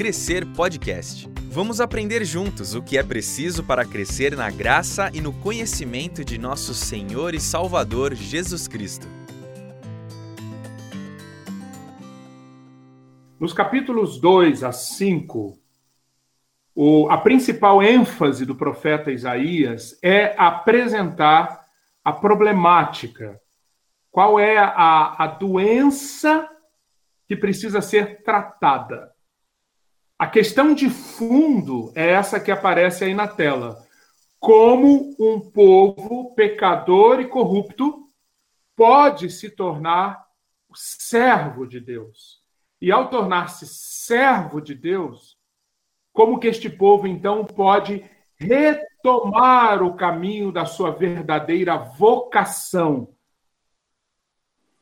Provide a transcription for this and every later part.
Crescer Podcast. Vamos aprender juntos o que é preciso para crescer na graça e no conhecimento de nosso Senhor e Salvador Jesus Cristo. Nos capítulos 2 a 5, o, a principal ênfase do profeta Isaías é apresentar a problemática. Qual é a, a doença que precisa ser tratada? A questão de fundo é essa que aparece aí na tela. Como um povo pecador e corrupto pode se tornar servo de Deus? E ao tornar-se servo de Deus, como que este povo então pode retomar o caminho da sua verdadeira vocação?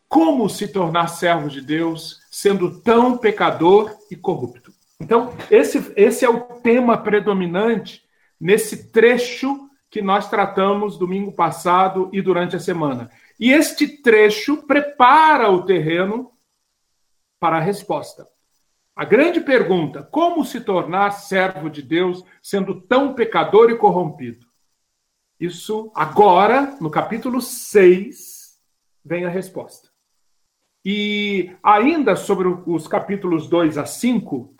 Como se tornar servo de Deus sendo tão pecador e corrupto? Então, esse, esse é o tema predominante nesse trecho que nós tratamos domingo passado e durante a semana. E este trecho prepara o terreno para a resposta. A grande pergunta: como se tornar servo de Deus sendo tão pecador e corrompido? Isso agora, no capítulo 6, vem a resposta. E ainda sobre os capítulos 2 a 5,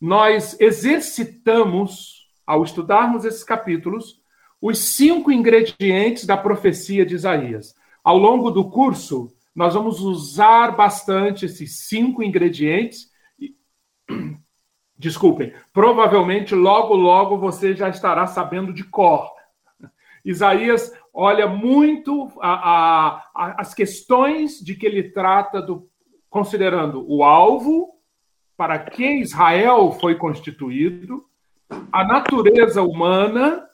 nós exercitamos, ao estudarmos esses capítulos, os cinco ingredientes da profecia de Isaías. Ao longo do curso, nós vamos usar bastante esses cinco ingredientes. Desculpem, provavelmente logo, logo você já estará sabendo de cor. Isaías olha muito a, a, a, as questões de que ele trata do considerando o alvo, para que Israel foi constituído, a natureza humana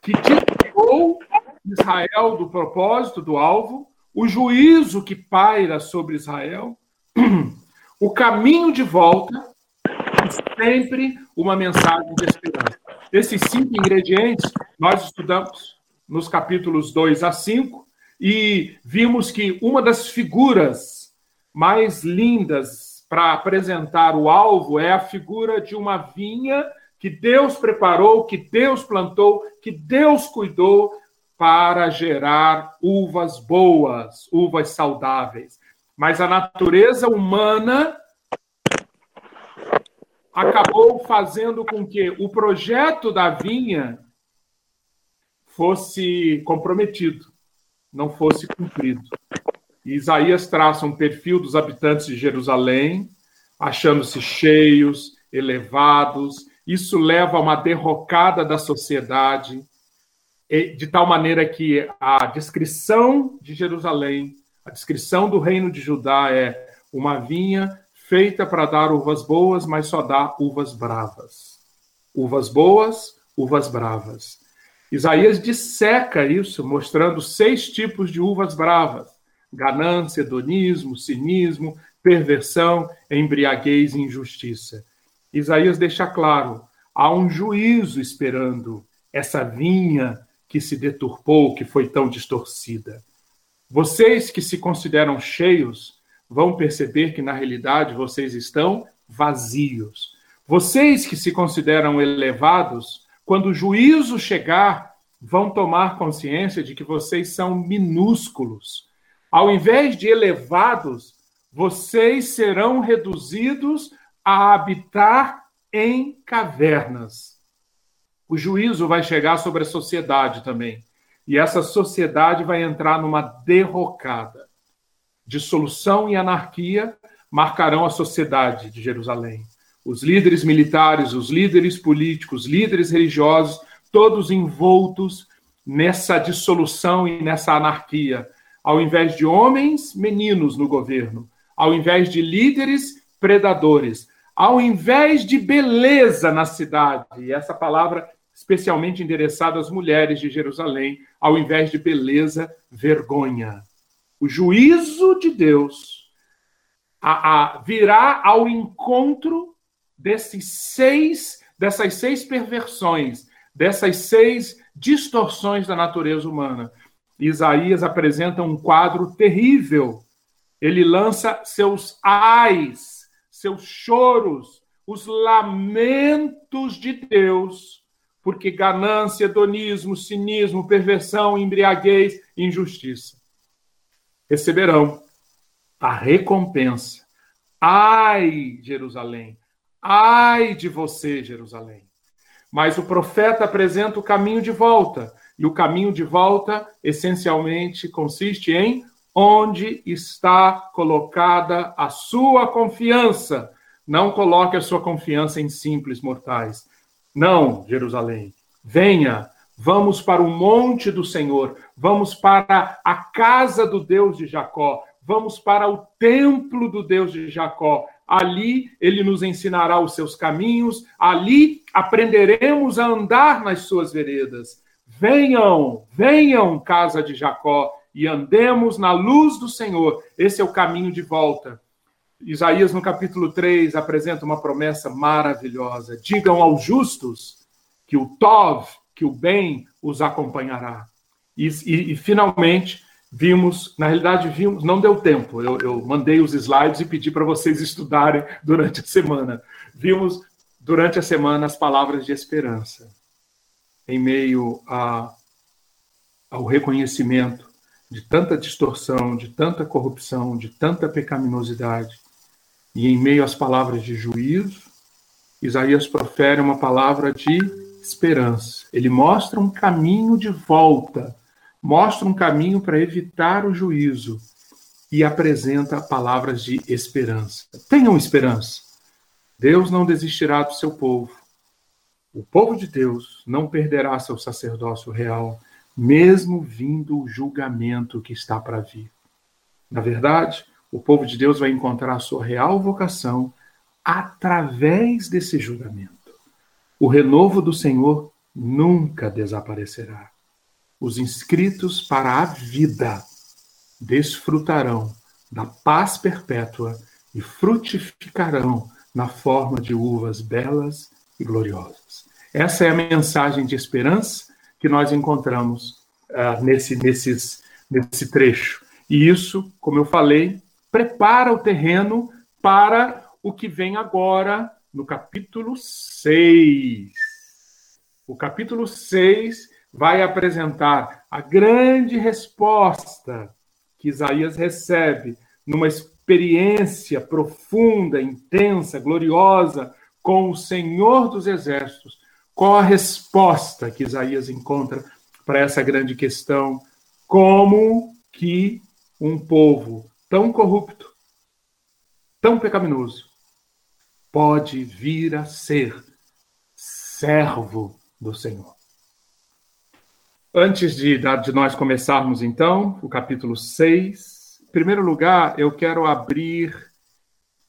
que desviou Israel do propósito, do alvo, o juízo que paira sobre Israel, o caminho de volta sempre uma mensagem de esperança. Esses cinco ingredientes nós estudamos nos capítulos 2 a 5 e vimos que uma das figuras mais lindas para apresentar o alvo é a figura de uma vinha que Deus preparou, que Deus plantou, que Deus cuidou para gerar uvas boas, uvas saudáveis. Mas a natureza humana acabou fazendo com que o projeto da vinha fosse comprometido, não fosse cumprido. Isaías traça um perfil dos habitantes de Jerusalém, achando-se cheios, elevados. Isso leva a uma derrocada da sociedade, de tal maneira que a descrição de Jerusalém, a descrição do reino de Judá é uma vinha feita para dar uvas boas, mas só dá uvas bravas. Uvas boas, uvas bravas. Isaías disseca isso, mostrando seis tipos de uvas bravas ganância, hedonismo, cinismo, perversão, embriaguez e injustiça. Isaías deixa claro: há um juízo esperando essa vinha que se deturpou, que foi tão distorcida. Vocês que se consideram cheios vão perceber que na realidade vocês estão vazios. Vocês que se consideram elevados, quando o juízo chegar, vão tomar consciência de que vocês são minúsculos ao invés de elevados, vocês serão reduzidos a habitar em cavernas. O juízo vai chegar sobre a sociedade também. E essa sociedade vai entrar numa derrocada. Dissolução e anarquia marcarão a sociedade de Jerusalém. Os líderes militares, os líderes políticos, líderes religiosos, todos envoltos nessa dissolução e nessa anarquia ao invés de homens, meninos no governo, ao invés de líderes, predadores, ao invés de beleza na cidade, e essa palavra especialmente endereçada às mulheres de Jerusalém, ao invés de beleza, vergonha. O juízo de Deus a, a, virá ao encontro desses seis, dessas seis perversões, dessas seis distorções da natureza humana. Isaías apresenta um quadro terrível. Ele lança seus ais, seus choros, os lamentos de Deus, porque ganância, hedonismo, cinismo, perversão, embriaguez, injustiça receberão a recompensa. Ai, Jerusalém! Ai de você, Jerusalém! Mas o profeta apresenta o caminho de volta. E o caminho de volta, essencialmente, consiste em onde está colocada a sua confiança. Não coloque a sua confiança em simples mortais. Não, Jerusalém. Venha, vamos para o monte do Senhor, vamos para a casa do Deus de Jacó, vamos para o templo do Deus de Jacó. Ali ele nos ensinará os seus caminhos, ali aprenderemos a andar nas suas veredas. Venham, venham, casa de Jacó, e andemos na luz do Senhor. Esse é o caminho de volta. Isaías, no capítulo 3, apresenta uma promessa maravilhosa. Digam aos justos que o Tov, que o bem, os acompanhará. E, e, e finalmente, vimos, na realidade, vimos, não deu tempo, eu, eu mandei os slides e pedi para vocês estudarem durante a semana. Vimos durante a semana as palavras de esperança, em meio a, ao reconhecimento de tanta distorção, de tanta corrupção, de tanta pecaminosidade, e em meio às palavras de juízo, Isaías profere uma palavra de esperança. Ele mostra um caminho de volta, mostra um caminho para evitar o juízo e apresenta palavras de esperança. Tenham esperança. Deus não desistirá do seu povo. O povo de Deus não perderá seu sacerdócio real mesmo vindo o julgamento que está para vir. Na verdade, o povo de Deus vai encontrar sua real vocação através desse julgamento. O renovo do Senhor nunca desaparecerá. Os inscritos para a vida desfrutarão da paz perpétua e frutificarão na forma de uvas belas e gloriosas. Essa é a mensagem de esperança que nós encontramos uh, nesse, nesses, nesse trecho. E isso, como eu falei, prepara o terreno para o que vem agora no capítulo 6. O capítulo 6 vai apresentar a grande resposta que Isaías recebe numa experiência profunda, intensa, gloriosa com o Senhor dos Exércitos, qual a resposta que Isaías encontra para essa grande questão? Como que um povo tão corrupto, tão pecaminoso, pode vir a ser servo do Senhor? Antes de, de nós começarmos, então, o capítulo 6, em primeiro lugar, eu quero abrir.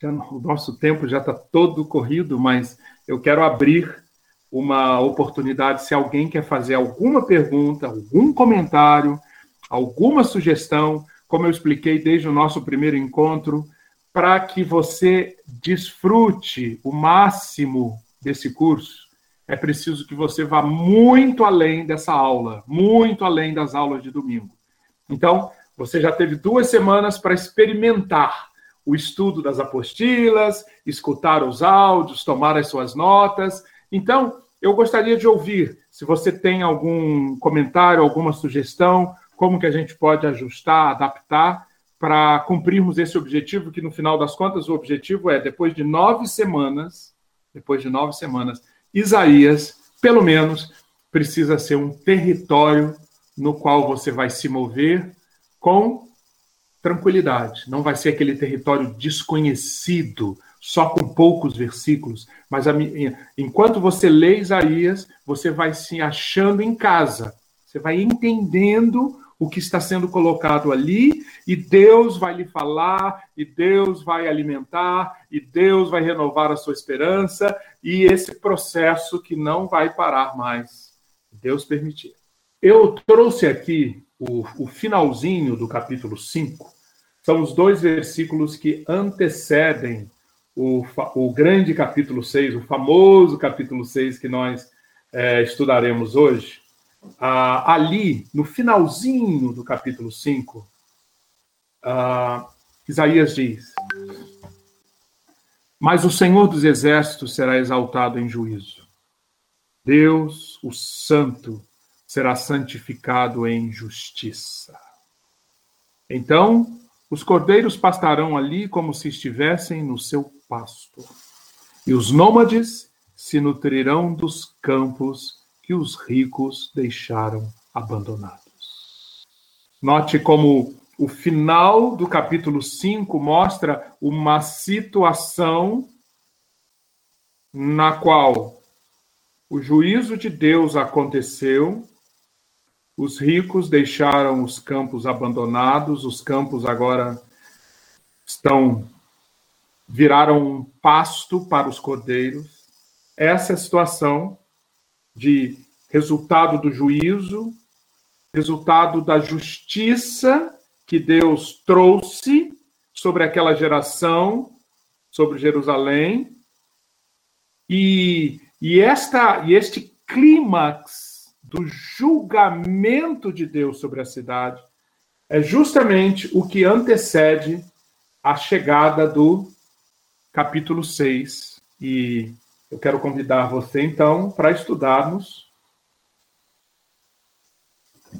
o nosso tempo já está todo corrido, mas eu quero abrir uma oportunidade, se alguém quer fazer alguma pergunta, algum comentário, alguma sugestão, como eu expliquei desde o nosso primeiro encontro, para que você desfrute o máximo desse curso, é preciso que você vá muito além dessa aula, muito além das aulas de domingo. Então, você já teve duas semanas para experimentar o estudo das apostilas, escutar os áudios, tomar as suas notas então, eu gostaria de ouvir se você tem algum comentário, alguma sugestão, como que a gente pode ajustar, adaptar para cumprirmos esse objetivo, que no final das contas o objetivo é, depois de nove semanas, depois de nove semanas, Isaías, pelo menos, precisa ser um território no qual você vai se mover com tranquilidade. Não vai ser aquele território desconhecido, só com poucos versículos, mas a, enquanto você lê Isaías, você vai se achando em casa, você vai entendendo o que está sendo colocado ali, e Deus vai lhe falar, e Deus vai alimentar, e Deus vai renovar a sua esperança, e esse processo que não vai parar mais, Deus permitir. Eu trouxe aqui o, o finalzinho do capítulo 5, são os dois versículos que antecedem o, o grande capítulo 6, o famoso capítulo 6 que nós é, estudaremos hoje, ah, ali, no finalzinho do capítulo 5, ah, Isaías diz: Mas o Senhor dos Exércitos será exaltado em juízo. Deus, o Santo, será santificado em justiça. Então, os cordeiros pastarão ali como se estivessem no seu pasto, e os nômades se nutrirão dos campos que os ricos deixaram abandonados. Note como o final do capítulo 5 mostra uma situação na qual o juízo de Deus aconteceu, os ricos deixaram os campos abandonados, os campos agora estão viraram um pasto para os cordeiros. Essa é a situação de resultado do juízo, resultado da justiça que Deus trouxe sobre aquela geração, sobre Jerusalém. E, e, esta, e este clímax do julgamento de Deus sobre a cidade é justamente o que antecede a chegada do capítulo 6. E eu quero convidar você, então, para estudarmos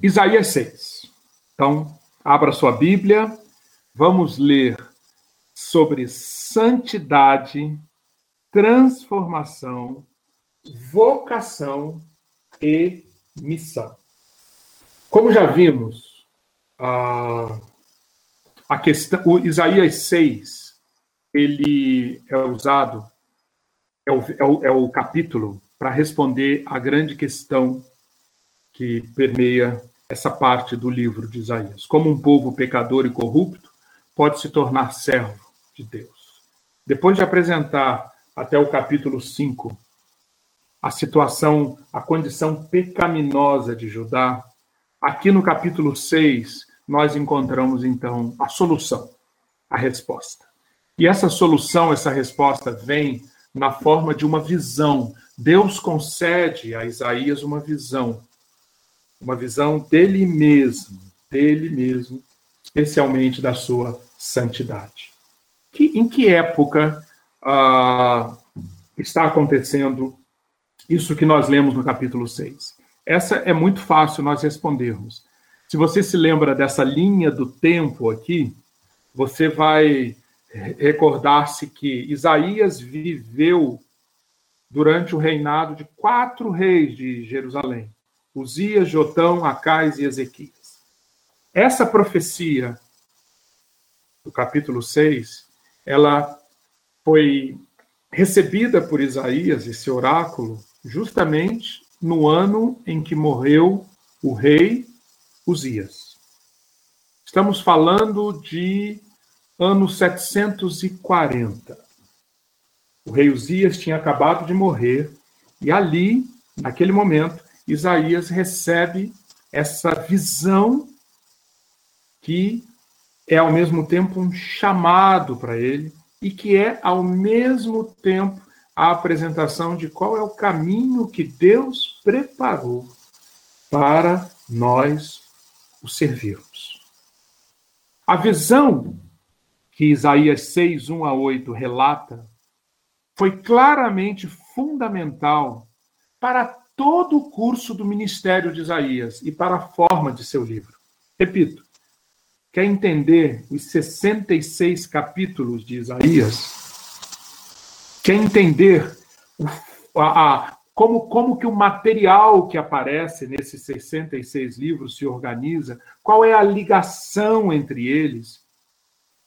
Isaías 6. Então, Abra sua Bíblia, vamos ler sobre santidade, transformação, vocação e missão. Como já vimos, a, a questão, o Isaías 6, ele é usado, é o, é o, é o capítulo para responder à grande questão que permeia essa parte do livro de Isaías. Como um povo pecador e corrupto pode se tornar servo de Deus. Depois de apresentar até o capítulo 5 a situação, a condição pecaminosa de Judá, aqui no capítulo 6 nós encontramos então a solução, a resposta. E essa solução, essa resposta vem na forma de uma visão. Deus concede a Isaías uma visão uma visão dele mesmo, dele mesmo, especialmente da sua santidade. Que, em que época ah, está acontecendo isso que nós lemos no capítulo 6? Essa é muito fácil nós respondermos. Se você se lembra dessa linha do tempo aqui, você vai recordar-se que Isaías viveu durante o reinado de quatro reis de Jerusalém. Uzias, Jotão, Acais e Ezequias. Essa profecia do capítulo 6, ela foi recebida por Isaías, esse oráculo, justamente no ano em que morreu o rei Uzias. Estamos falando de ano 740. O rei Uzias tinha acabado de morrer e ali, naquele momento, Isaías recebe essa visão que é ao mesmo tempo um chamado para ele e que é ao mesmo tempo a apresentação de qual é o caminho que Deus preparou para nós o servirmos. A visão que Isaías 6, 1 a 8 relata foi claramente fundamental para todo o curso do ministério de Isaías e para a forma de seu livro. Repito, quer entender os 66 capítulos de Isaías? Quer entender a, a, como, como que o material que aparece nesses 66 livros se organiza? Qual é a ligação entre eles?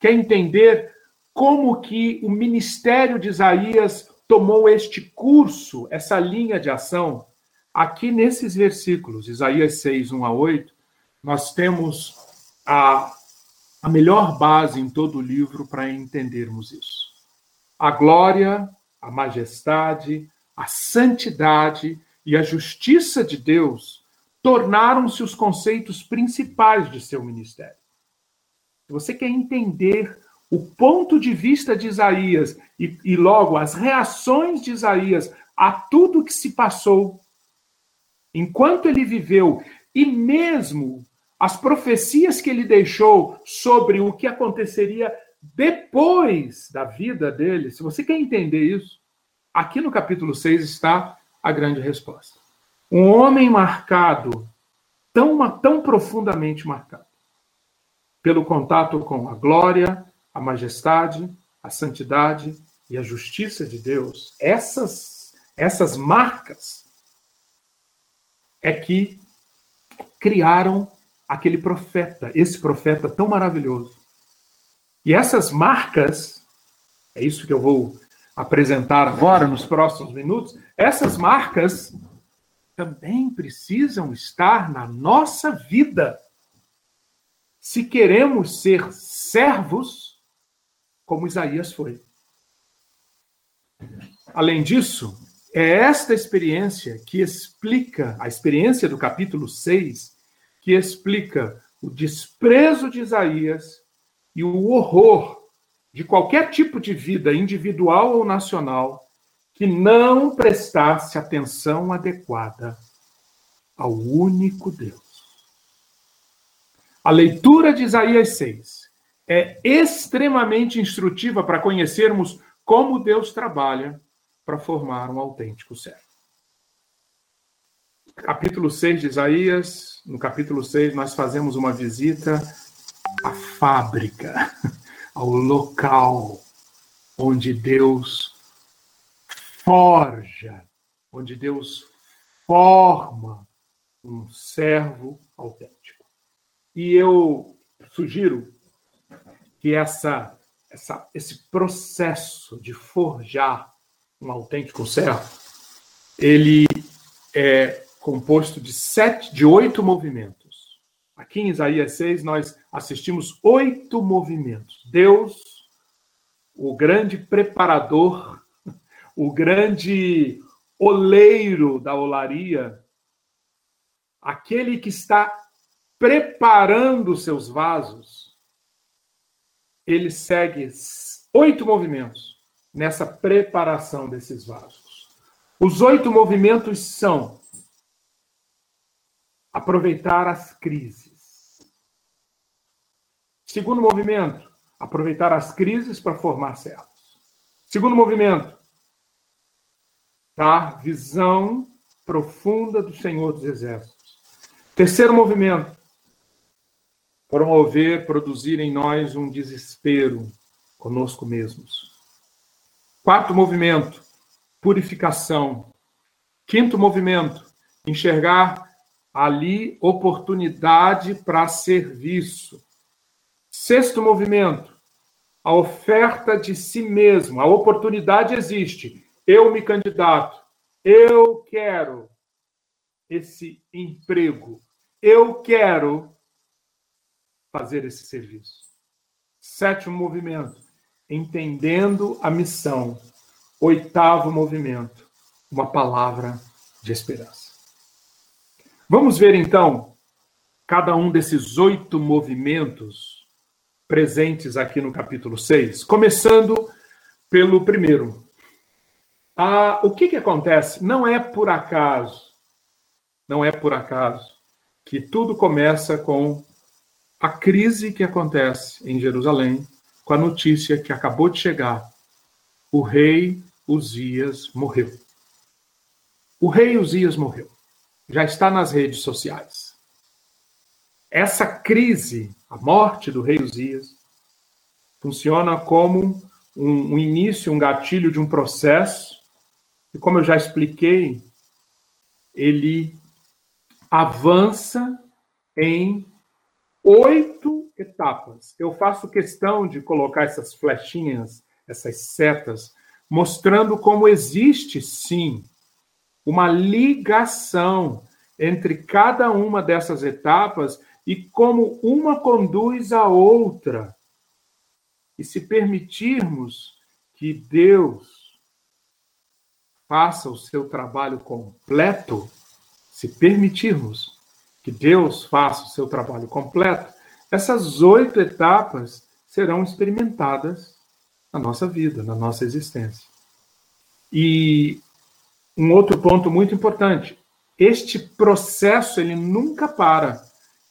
Quer entender como que o ministério de Isaías tomou este curso, essa linha de ação? Aqui nesses versículos, Isaías 6, 1 a 8, nós temos a, a melhor base em todo o livro para entendermos isso. A glória, a majestade, a santidade e a justiça de Deus tornaram-se os conceitos principais de seu ministério. Se você quer entender o ponto de vista de Isaías e, e logo as reações de Isaías a tudo que se passou enquanto ele viveu, e mesmo as profecias que ele deixou sobre o que aconteceria depois da vida dele, se você quer entender isso, aqui no capítulo 6 está a grande resposta. Um homem marcado, tão, tão profundamente marcado, pelo contato com a glória, a majestade, a santidade e a justiça de Deus, essas, essas marcas é que criaram aquele profeta, esse profeta tão maravilhoso. E essas marcas, é isso que eu vou apresentar agora nos próximos minutos, essas marcas também precisam estar na nossa vida. Se queremos ser servos, como Isaías foi. Além disso, é esta experiência que explica, a experiência do capítulo 6, que explica o desprezo de Isaías e o horror de qualquer tipo de vida individual ou nacional que não prestasse atenção adequada ao único Deus. A leitura de Isaías 6 é extremamente instrutiva para conhecermos como Deus trabalha para formar um autêntico servo. Capítulo 6 de Isaías, no capítulo 6, nós fazemos uma visita à fábrica, ao local onde Deus forja, onde Deus forma um servo autêntico. E eu sugiro que essa, essa, esse processo de forjar um autêntico servo, ele é composto de sete, de oito movimentos. Aqui em Isaías 6, nós assistimos oito movimentos. Deus, o grande preparador, o grande oleiro da olaria, aquele que está preparando seus vasos, ele segue oito movimentos nessa preparação desses vasos. Os oito movimentos são aproveitar as crises. Segundo movimento, aproveitar as crises para formar servos. Segundo movimento, dar visão profunda do Senhor dos Exércitos. Terceiro movimento, promover, produzir em nós um desespero conosco mesmos. Quarto movimento, purificação. Quinto movimento, enxergar ali oportunidade para serviço. Sexto movimento, a oferta de si mesmo. A oportunidade existe. Eu me candidato. Eu quero esse emprego. Eu quero fazer esse serviço. Sétimo movimento, entendendo a missão. Oitavo movimento, uma palavra de esperança. Vamos ver então cada um desses oito movimentos presentes aqui no capítulo 6, começando pelo primeiro. Ah, o que, que acontece? Não é por acaso, não é por acaso que tudo começa com a crise que acontece em Jerusalém com a notícia que acabou de chegar: o rei Uzias morreu. O rei Uzias morreu. Já está nas redes sociais. Essa crise, a morte do rei Uzias, funciona como um, um início, um gatilho de um processo, e como eu já expliquei, ele avança em oito etapas. Eu faço questão de colocar essas flechinhas, essas setas, mostrando como existe sim uma ligação entre cada uma dessas etapas e como uma conduz a outra. E se permitirmos que Deus faça o seu trabalho completo, se permitirmos que Deus faça o seu trabalho completo, essas oito etapas serão experimentadas na nossa vida, na nossa existência. E um outro ponto muito importante: este processo ele nunca para.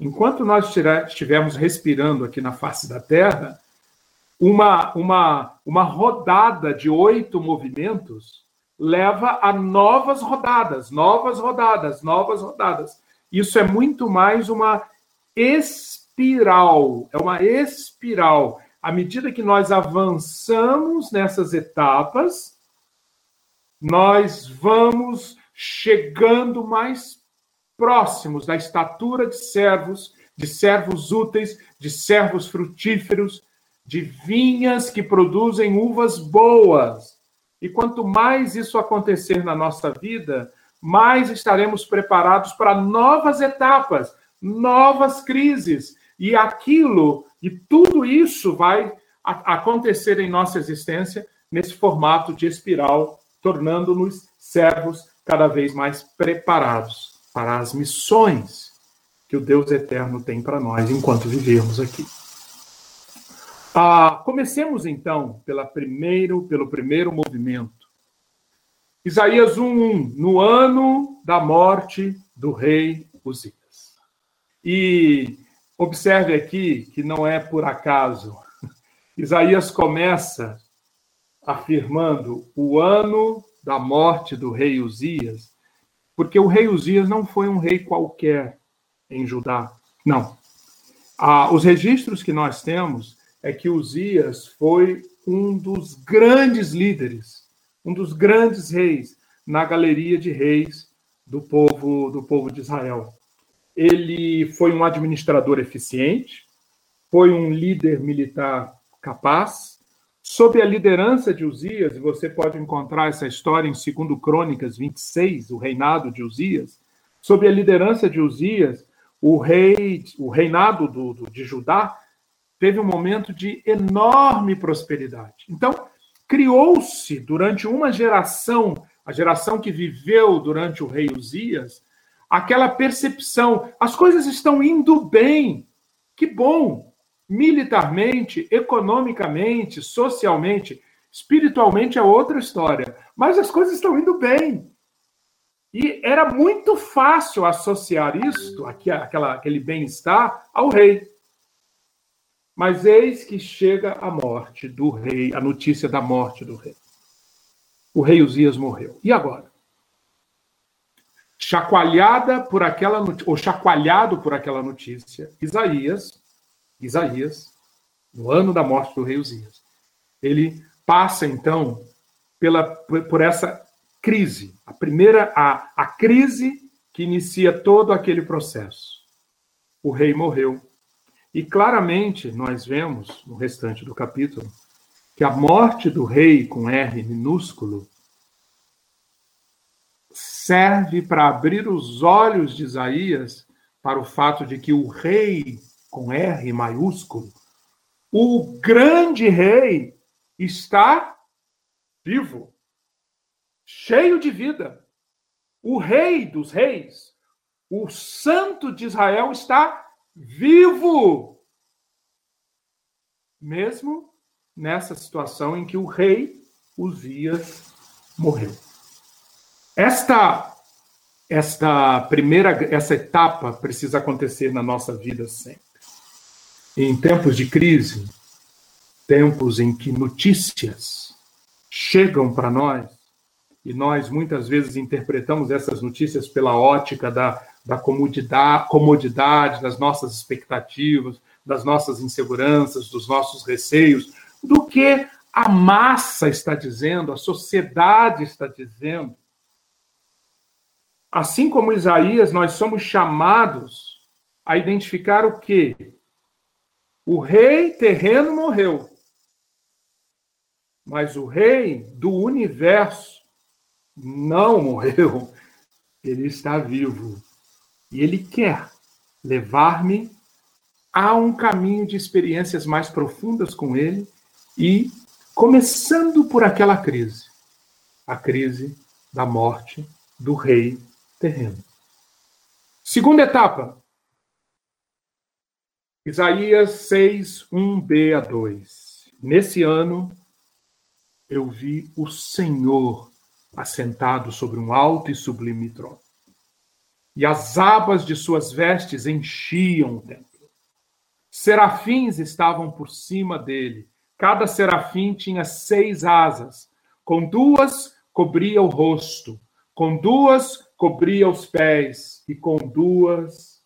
Enquanto nós estivermos respirando aqui na face da Terra, uma, uma, uma rodada de oito movimentos leva a novas rodadas, novas rodadas, novas rodadas. Isso é muito mais uma espiral, é uma espiral. À medida que nós avançamos nessas etapas, nós vamos chegando mais próximos da estatura de servos, de servos úteis, de servos frutíferos, de vinhas que produzem uvas boas. E quanto mais isso acontecer na nossa vida, mais estaremos preparados para novas etapas, novas crises. E aquilo, e tudo isso vai acontecer em nossa existência nesse formato de espiral, tornando-nos servos cada vez mais preparados para as missões que o Deus eterno tem para nós enquanto vivemos aqui. Ah, comecemos então pela primeiro, pelo primeiro movimento. Isaías 1:1, no ano da morte do rei Uzias. E observe aqui que não é por acaso. Isaías começa afirmando o ano da morte do rei Uzias, porque o rei Uzias não foi um rei qualquer em Judá. Não. Ah, os registros que nós temos é que Uzias foi um dos grandes líderes, um dos grandes reis na galeria de reis do povo do povo de Israel. Ele foi um administrador eficiente, foi um líder militar capaz, sob a liderança de Uzias, e você pode encontrar essa história em 2 Crônicas 26, o reinado de Uzias, sob a liderança de Uzias, o rei, o reinado do, do, de Judá teve um momento de enorme prosperidade. Então, criou-se durante uma geração, a geração que viveu durante o rei Uzias, aquela percepção: as coisas estão indo bem, que bom, militarmente, economicamente, socialmente, espiritualmente é outra história, mas as coisas estão indo bem. E era muito fácil associar isto, aquela, aquele bem-estar, ao rei. Mas eis que chega a morte do rei, a notícia da morte do rei. O rei Uzias morreu. E agora? Chacoalhada por aquela ou chacoalhado por aquela notícia, Isaías, Isaías, no ano da morte do rei Uzias, ele passa então pela por essa crise, a primeira a, a crise que inicia todo aquele processo. O rei morreu. E claramente nós vemos no restante do capítulo que a morte do rei com R minúsculo serve para abrir os olhos de Isaías para o fato de que o rei com R maiúsculo, o grande rei, está vivo, cheio de vida. O rei dos reis, o santo de Israel está vivo. Mesmo nessa situação em que o rei Uzias morreu. Esta esta primeira essa etapa precisa acontecer na nossa vida sempre. Em tempos de crise, tempos em que notícias chegam para nós e nós muitas vezes interpretamos essas notícias pela ótica da da comodidade, comodidade, das nossas expectativas, das nossas inseguranças, dos nossos receios, do que a massa está dizendo, a sociedade está dizendo. Assim como Isaías, nós somos chamados a identificar o que? O rei terreno morreu, mas o rei do universo não morreu, ele está vivo. E Ele quer levar-me a um caminho de experiências mais profundas com Ele e começando por aquela crise, a crise da morte do rei terreno. Segunda etapa. Isaías 6, 1b a 2. Nesse ano, eu vi o Senhor assentado sobre um alto e sublime trono e as abas de suas vestes enchiam o templo. Serafins estavam por cima dele, Cada serafim tinha seis asas. Com duas cobria o rosto, com duas cobria os pés, e com duas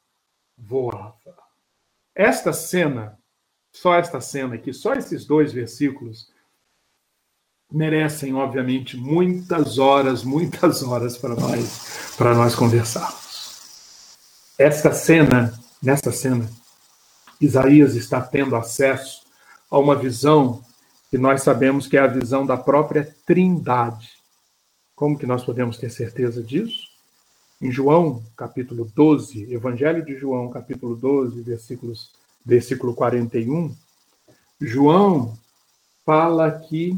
voava. Esta cena, só esta cena aqui, só esses dois versículos, merecem, obviamente, muitas horas, muitas horas para nós, para nós conversarmos. Esta cena, nesta cena, Isaías está tendo acesso a uma visão que nós sabemos que é a visão da própria Trindade. Como que nós podemos ter certeza disso? Em João, capítulo 12, Evangelho de João, capítulo 12, versículos, versículo 41, João fala que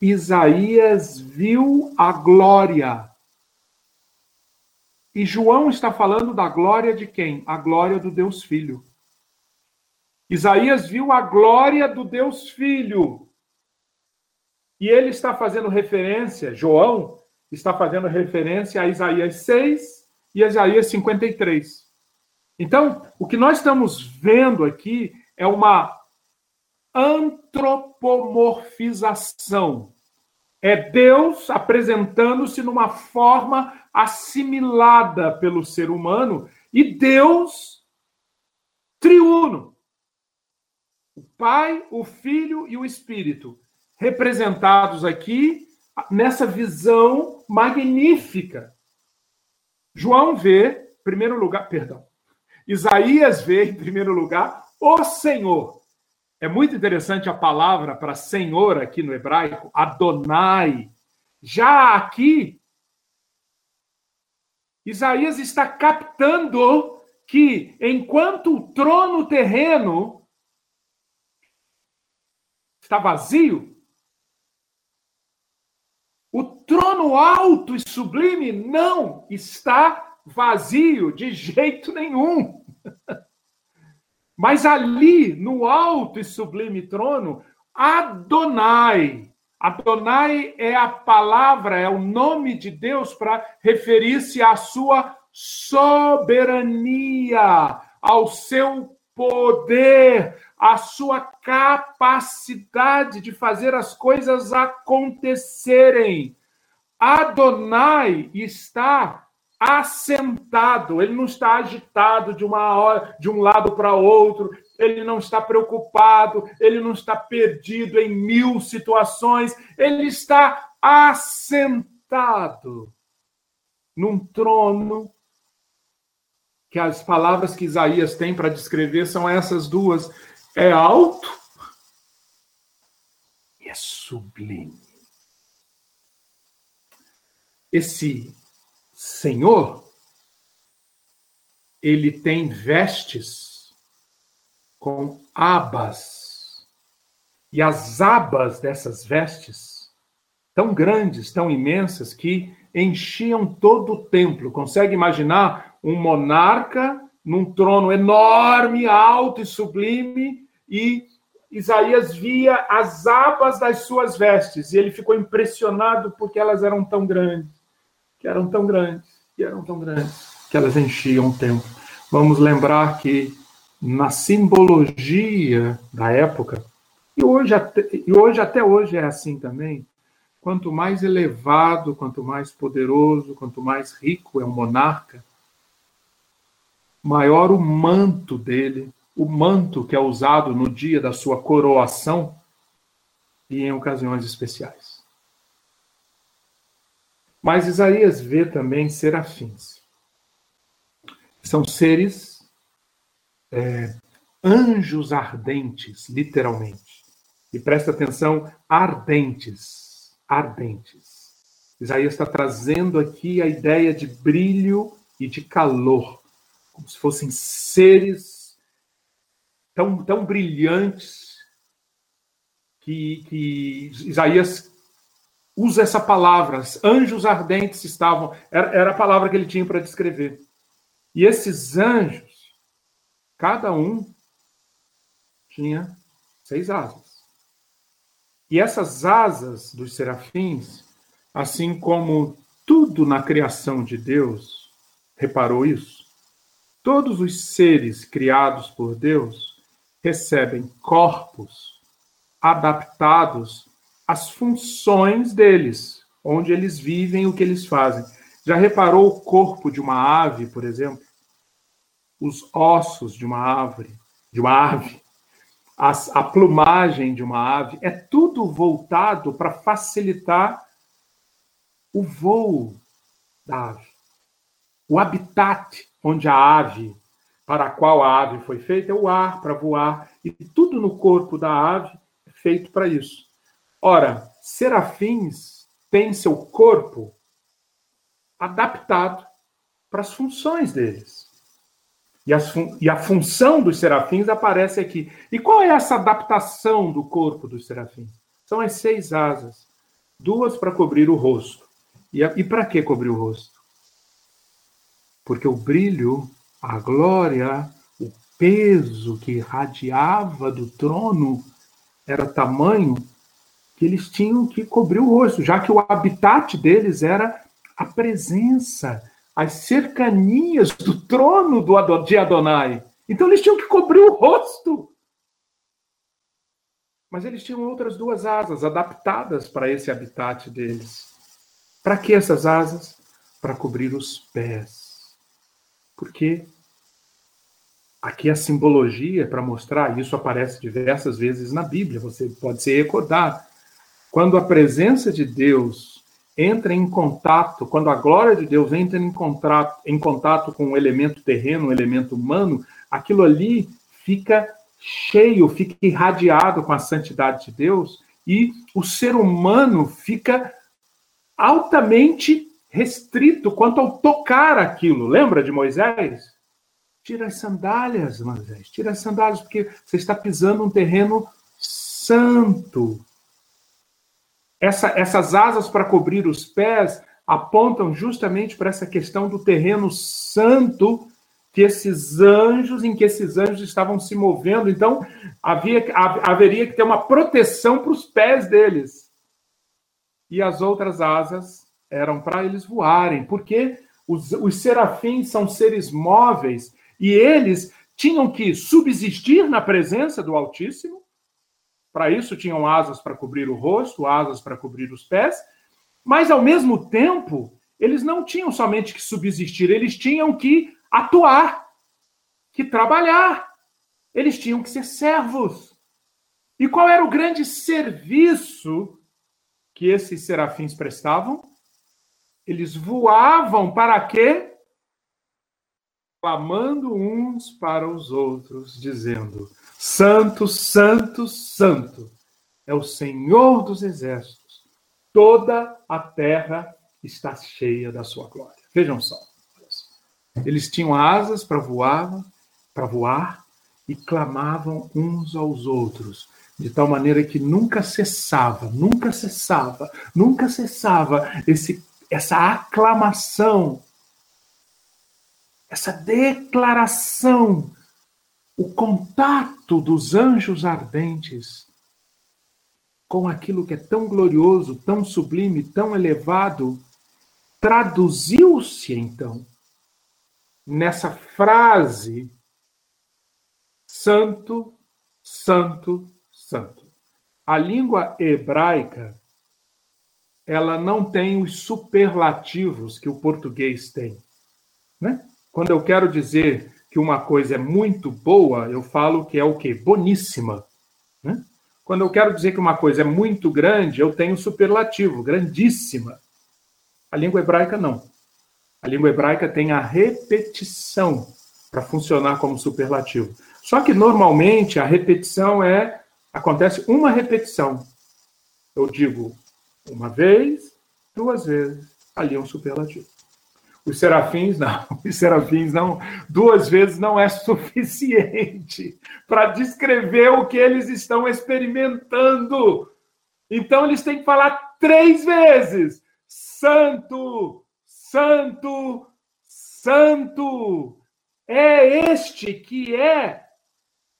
Isaías viu a glória. E João está falando da glória de quem? A glória do Deus Filho. Isaías viu a glória do Deus Filho. E ele está fazendo referência, João está fazendo referência a Isaías 6 e Isaías 53. Então, o que nós estamos vendo aqui é uma antropomorfização. É Deus apresentando-se numa forma assimilada pelo ser humano e Deus triuno. O Pai, o Filho e o Espírito, representados aqui nessa visão magnífica. João vê, em primeiro lugar, perdão, Isaías vê, em primeiro lugar, o Senhor. É muito interessante a palavra para Senhor aqui no hebraico, Adonai. Já aqui, Isaías está captando que enquanto o trono terreno está vazio. Trono alto e sublime não está vazio de jeito nenhum. Mas ali, no alto e sublime trono, Adonai. Adonai é a palavra, é o nome de Deus para referir-se à sua soberania, ao seu poder, a sua capacidade de fazer as coisas acontecerem. Adonai está assentado, ele não está agitado de uma hora, de um lado para outro, ele não está preocupado, ele não está perdido em mil situações, ele está assentado num trono que as palavras que Isaías tem para descrever são essas duas. É alto e é sublime. Esse Senhor, ele tem vestes com abas. E as abas dessas vestes, tão grandes, tão imensas, que enchiam todo o templo. Consegue imaginar um monarca num trono enorme, alto e sublime, e Isaías via as abas das suas vestes, e ele ficou impressionado porque elas eram tão grandes, eram tão grandes, que eram tão grandes, que elas enchiam o templo. Vamos lembrar que na simbologia da época, e hoje, até, e hoje até hoje é assim também, quanto mais elevado, quanto mais poderoso, quanto mais rico é um monarca, maior o manto dele, o manto que é usado no dia da sua coroação e em ocasiões especiais. Mas Isaías vê também serafins. São seres é, anjos ardentes, literalmente. E presta atenção, ardentes, ardentes. Isaías está trazendo aqui a ideia de brilho e de calor como se fossem seres tão, tão brilhantes que, que Isaías usa essa palavra. Anjos ardentes estavam, era, era a palavra que ele tinha para descrever. E esses anjos, cada um tinha seis asas. E essas asas dos serafins, assim como tudo na criação de Deus, reparou isso? Todos os seres criados por Deus recebem corpos adaptados às funções deles, onde eles vivem, o que eles fazem. Já reparou o corpo de uma ave, por exemplo? Os ossos de uma árvore, de uma ave, as, a plumagem de uma ave, é tudo voltado para facilitar o voo da ave. O habitat onde a ave, para a qual a ave foi feita, é o ar para voar, e tudo no corpo da ave é feito para isso. Ora, serafins têm seu corpo adaptado para as funções deles. E, fun e, a função dos serafins aparece aqui. E qual é essa adaptação do corpo dos serafins? São as seis asas, duas para cobrir o rosto. E, e para que cobrir o rosto? Porque o brilho, a glória, o peso que irradiava do trono era tamanho que eles tinham que cobrir o rosto, já que o habitat deles era a presença, as cercanias do trono de Adonai. Então eles tinham que cobrir o rosto. Mas eles tinham outras duas asas adaptadas para esse habitat deles. Para que essas asas? Para cobrir os pés. Porque aqui a simbologia para mostrar, isso aparece diversas vezes na Bíblia, você pode se recordar. Quando a presença de Deus entra em contato, quando a glória de Deus entra em contato, em contato com um elemento terreno, um elemento humano, aquilo ali fica cheio, fica irradiado com a santidade de Deus e o ser humano fica altamente restrito quanto ao tocar aquilo. Lembra de Moisés? Tira as sandálias, Moisés, tira as sandálias, porque você está pisando um terreno santo. Essa, essas asas para cobrir os pés apontam justamente para essa questão do terreno santo que esses anjos, em que esses anjos estavam se movendo. Então, havia, haveria que ter uma proteção para os pés deles. E as outras asas eram para eles voarem, porque os, os serafins são seres móveis e eles tinham que subsistir na presença do Altíssimo, para isso tinham asas para cobrir o rosto, asas para cobrir os pés, mas ao mesmo tempo, eles não tinham somente que subsistir, eles tinham que atuar, que trabalhar. Eles tinham que ser servos. E qual era o grande serviço que esses serafins prestavam? Eles voavam para quê? Clamando uns para os outros, dizendo: Santo, Santo, Santo é o Senhor dos exércitos. Toda a terra está cheia da sua glória. Vejam só. Eles tinham asas para voar, para voar e clamavam uns aos outros, de tal maneira que nunca cessava, nunca cessava, nunca cessava esse essa aclamação, essa declaração o contato dos anjos ardentes com aquilo que é tão glorioso, tão sublime, tão elevado, traduziu-se então nessa frase santo, santo, santo. A língua hebraica ela não tem os superlativos que o português tem, né? Quando eu quero dizer que uma coisa é muito boa, eu falo que é o quê? Boníssima. Né? Quando eu quero dizer que uma coisa é muito grande, eu tenho superlativo, grandíssima. A língua hebraica não. A língua hebraica tem a repetição para funcionar como superlativo. Só que normalmente a repetição é acontece uma repetição. Eu digo uma vez, duas vezes, ali é um superlativo. Os serafins não, os serafins não, duas vezes não é suficiente para descrever o que eles estão experimentando. Então eles têm que falar três vezes: Santo, Santo, Santo. É este que é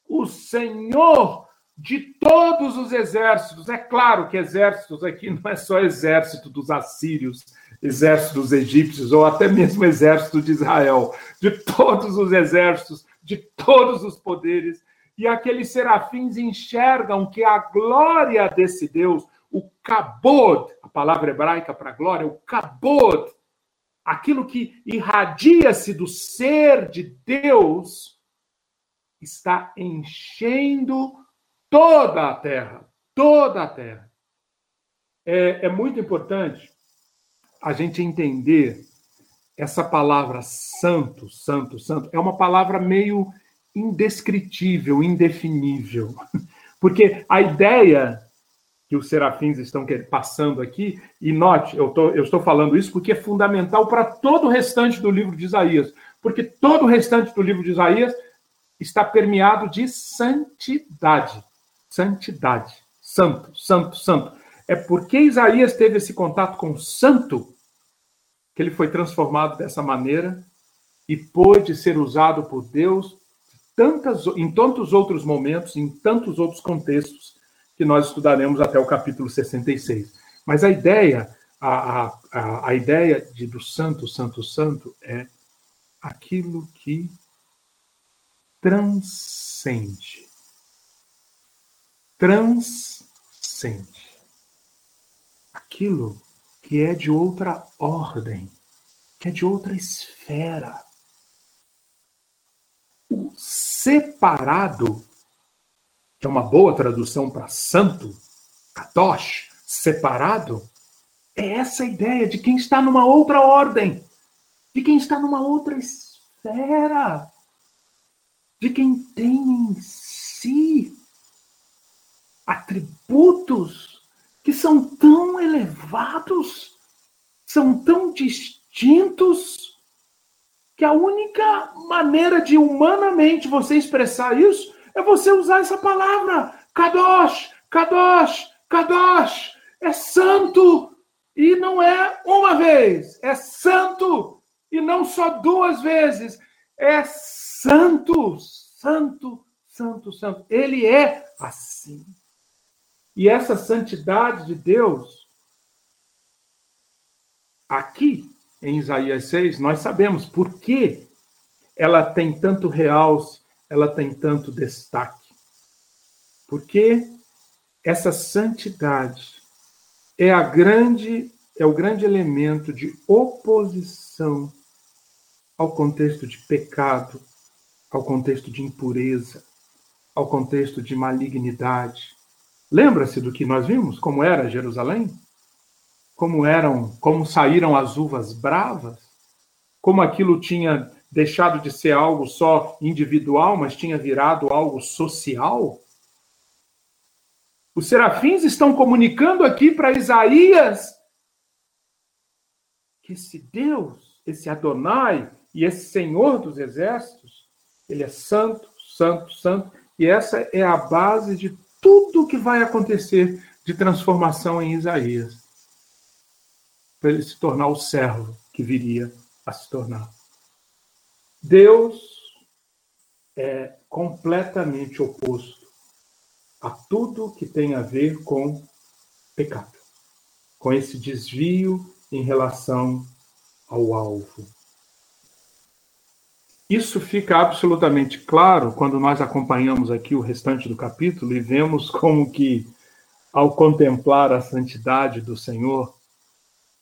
o Senhor de todos os exércitos. É claro que exércitos aqui não é só exército dos assírios, exército dos egípcios ou até mesmo exército de Israel, de todos os exércitos, de todos os poderes. e aqueles serafins enxergam que a glória desse Deus, o kabod, a palavra hebraica para glória, o kabod, aquilo que irradia-se do ser de Deus, está enchendo toda a terra, toda a terra. É, é muito importante a gente entender essa palavra santo, santo, santo, é uma palavra meio indescritível, indefinível. Porque a ideia que os serafins estão passando aqui, e note, eu, tô, eu estou falando isso porque é fundamental para todo o restante do livro de Isaías, porque todo o restante do livro de Isaías está permeado de santidade. Santidade. Santo, santo, santo. É porque Isaías teve esse contato com o santo que ele foi transformado dessa maneira e pôde ser usado por Deus tantas, em tantos outros momentos, em tantos outros contextos que nós estudaremos até o capítulo 66. Mas a ideia, a, a, a ideia de, do santo, santo, santo é aquilo que transcende. Transcende. Aquilo que é de outra ordem, que é de outra esfera. O separado que é uma boa tradução para santo, kadosh, separado, é essa ideia de quem está numa outra ordem, de quem está numa outra esfera, de quem tem em si atributos que são tão elevados, são tão distintos, que a única maneira de humanamente você expressar isso é você usar essa palavra. Kadosh, Kadosh, Kadosh. É santo. E não é uma vez. É santo. E não só duas vezes. É santo, santo, santo, santo. Ele é assim. E essa santidade de Deus, aqui em Isaías 6, nós sabemos por que ela tem tanto realce ela tem tanto destaque? Porque essa santidade é a grande é o grande elemento de oposição ao contexto de pecado, ao contexto de impureza, ao contexto de malignidade. Lembra-se do que nós vimos? Como era Jerusalém? Como eram, como saíram as uvas bravas? Como aquilo tinha deixado de ser algo só individual, mas tinha virado algo social? Os serafins estão comunicando aqui para Isaías que esse Deus, esse Adonai e esse Senhor dos exércitos, ele é santo, santo, santo, e essa é a base de tudo o que vai acontecer de transformação em Isaías, para ele se tornar o servo que viria a se tornar. Deus é completamente oposto a tudo que tem a ver com pecado, com esse desvio em relação ao alvo. Isso fica absolutamente claro quando nós acompanhamos aqui o restante do capítulo e vemos como que, ao contemplar a santidade do Senhor,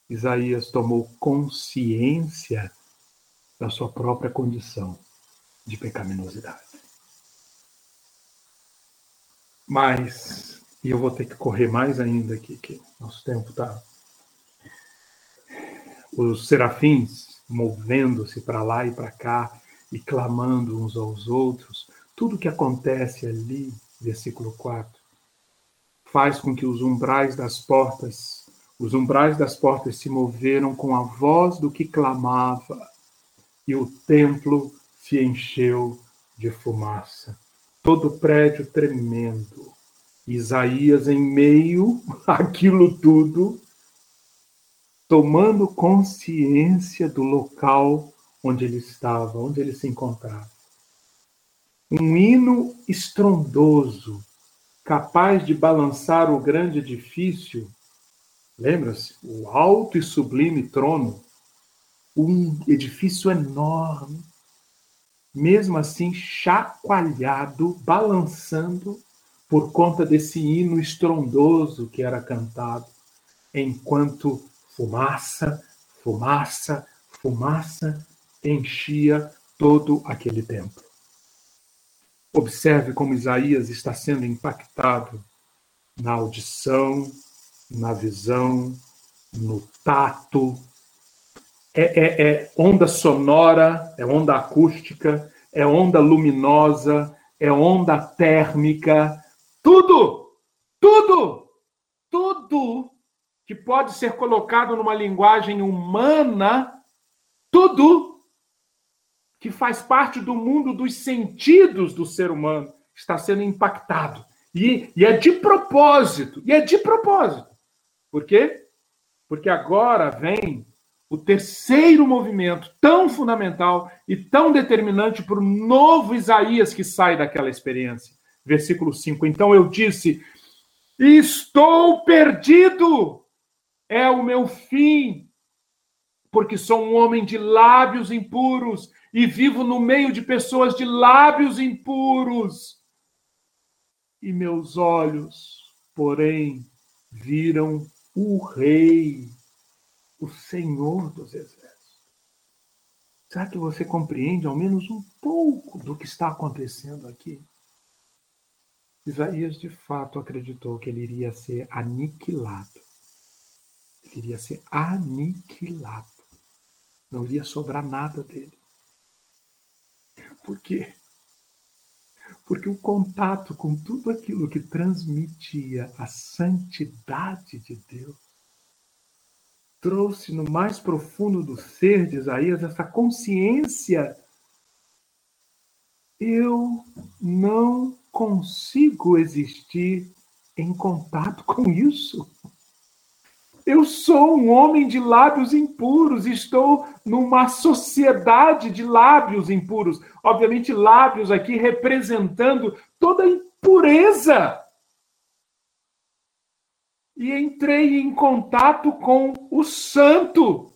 Isaías tomou consciência da sua própria condição de pecaminosidade. Mas, e eu vou ter que correr mais ainda aqui, que nosso tempo está. Os serafins movendo-se para lá e para cá e clamando uns aos outros, tudo que acontece ali, versículo 4, faz com que os umbrais das portas, os umbrais das portas se moveram com a voz do que clamava e o templo se encheu de fumaça. Todo o prédio tremendo. Isaías, em meio àquilo tudo, tomando consciência do local onde ele estava, onde ele se encontrava. Um hino estrondoso, capaz de balançar o grande edifício. Lembra-se? O alto e sublime trono um edifício enorme, mesmo assim chacoalhado, balançando por conta desse hino estrondoso que era cantado, enquanto fumaça, fumaça, fumaça enchia todo aquele templo. Observe como Isaías está sendo impactado na audição, na visão, no tato. É, é, é, onda sonora, é onda acústica, é onda luminosa, é onda térmica. Tudo, tudo, tudo que pode ser colocado numa linguagem humana, tudo que faz parte do mundo dos sentidos do ser humano está sendo impactado. E, e é de propósito, e é de propósito. Por quê? Porque agora vem o terceiro movimento tão fundamental e tão determinante para o novo Isaías que sai daquela experiência. Versículo 5. Então eu disse: Estou perdido, é o meu fim, porque sou um homem de lábios impuros e vivo no meio de pessoas de lábios impuros. E meus olhos, porém, viram o Rei, o Senhor dos Exércitos. Será que você compreende ao menos um pouco do que está acontecendo aqui? Isaías de fato acreditou que ele iria ser aniquilado. Ele iria ser aniquilado. Não iria sobrar nada dele. Por quê? Porque o contato com tudo aquilo que transmitia a santidade de Deus trouxe no mais profundo do ser de Isaías essa consciência. Eu não consigo existir em contato com isso. Eu sou um homem de lábios impuros, estou numa sociedade de lábios impuros. Obviamente, lábios aqui representando toda a impureza. E entrei em contato com o Santo,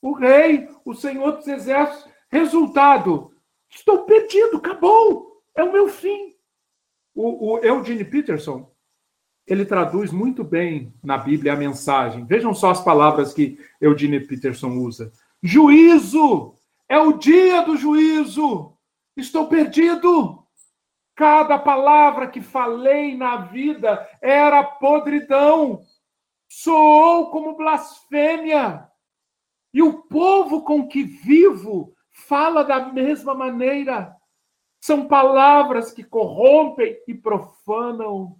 o Rei, o Senhor dos Exércitos. Resultado: estou perdido, acabou, é o meu fim. O, o Eugene Peterson, ele traduz muito bem na Bíblia a mensagem. Vejam só as palavras que Eudine Peterson usa. Juízo! É o dia do juízo! Estou perdido! Cada palavra que falei na vida era podridão, soou como blasfêmia. E o povo com que vivo fala da mesma maneira. São palavras que corrompem e profanam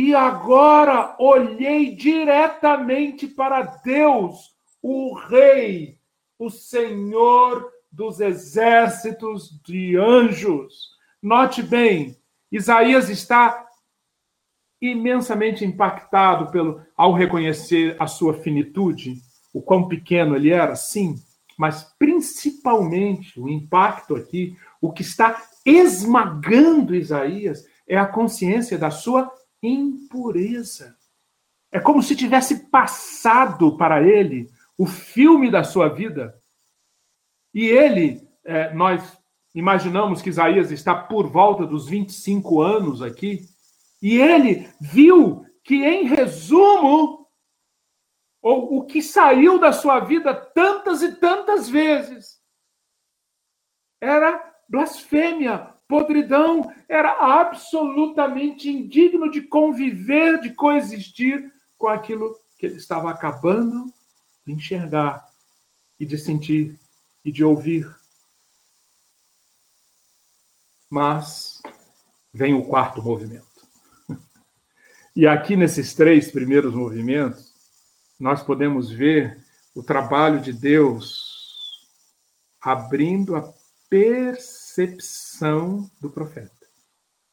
e agora olhei diretamente para Deus, o Rei, o Senhor dos exércitos de anjos. Note bem, Isaías está imensamente impactado pelo ao reconhecer a sua finitude, o quão pequeno ele era, sim, mas principalmente o impacto aqui, o que está esmagando Isaías é a consciência da sua impureza. É como se tivesse passado para ele o filme da sua vida. E ele, é, nós imaginamos que Isaías está por volta dos 25 anos aqui, e ele viu que, em resumo, ou o que saiu da sua vida tantas e tantas vezes era blasfêmia, podridão, era absolutamente indigno de conviver, de coexistir com aquilo que ele estava acabando de enxergar e de sentir e de ouvir. Mas vem o quarto movimento. E aqui nesses três primeiros movimentos, nós podemos ver o trabalho de Deus abrindo a percepção do profeta.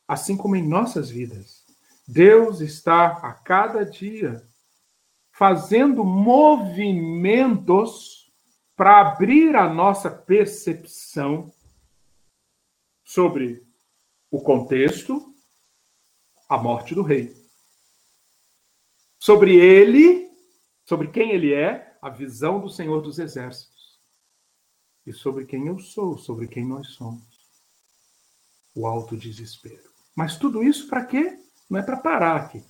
Assim como em nossas vidas, Deus está a cada dia fazendo movimentos para abrir a nossa percepção sobre o contexto, a morte do rei. Sobre ele, sobre quem ele é, a visão do Senhor dos Exércitos. E sobre quem eu sou, sobre quem nós somos. O alto desespero. Mas tudo isso para quê? Não é para parar aqui.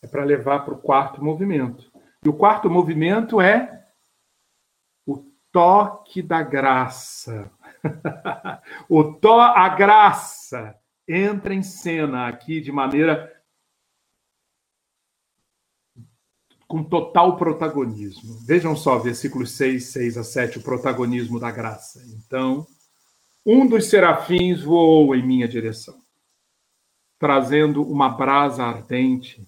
É para levar para o quarto movimento. E o quarto movimento é o toque da graça. o to a graça entra em cena aqui de maneira com total protagonismo. Vejam só, versículos 6, 6 a 7, o protagonismo da graça. Então, um dos serafins voou em minha direção, trazendo uma brasa ardente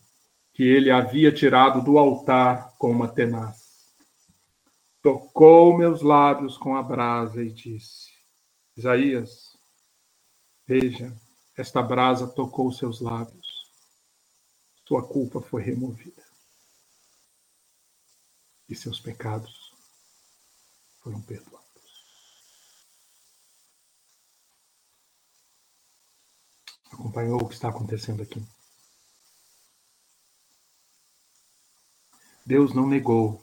que ele havia tirado do altar com uma tenaz. Tocou meus lábios com a brasa e disse: Isaías, veja, esta brasa tocou seus lábios. Sua culpa foi removida e seus pecados foram perdoados. Acompanhou o que está acontecendo aqui? Deus não negou,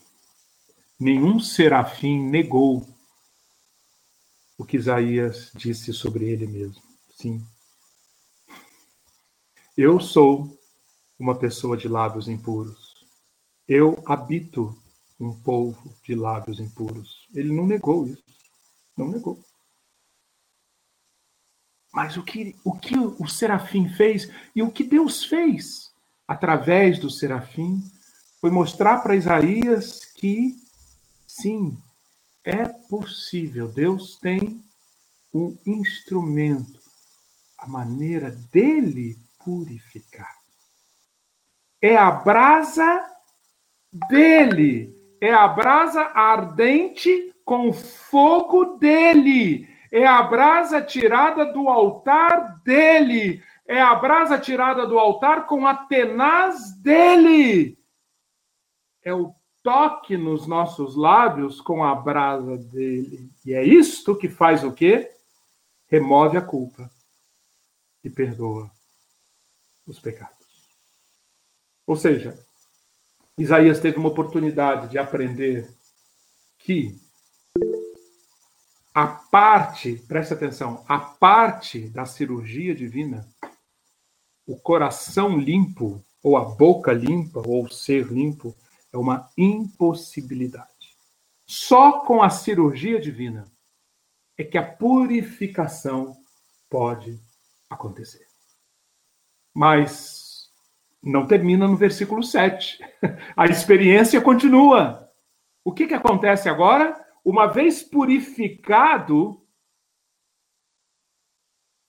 nenhum serafim negou o que Isaías disse sobre ele mesmo. Sim. Eu sou uma pessoa de lábios impuros. Eu habito um povo de lábios impuros. Ele não negou isso. Não negou. Mas o que, o que o serafim fez e o que Deus fez através do serafim foi mostrar para Isaías que, sim, é possível. Deus tem um instrumento, a maneira dele purificar. É a brasa dele é a brasa ardente com fogo dele. É a brasa tirada do altar dele. É a brasa tirada do altar com a tenaz dele. É o toque nos nossos lábios com a brasa dele. E é isto que faz o quê? Remove a culpa e perdoa os pecados. Ou seja, Isaías teve uma oportunidade de aprender que a parte, preste atenção, a parte da cirurgia divina, o coração limpo, ou a boca limpa, ou o ser limpo, é uma impossibilidade. Só com a cirurgia divina é que a purificação pode acontecer. Mas não termina no versículo 7. A experiência continua. O que, que acontece agora? Uma vez purificado,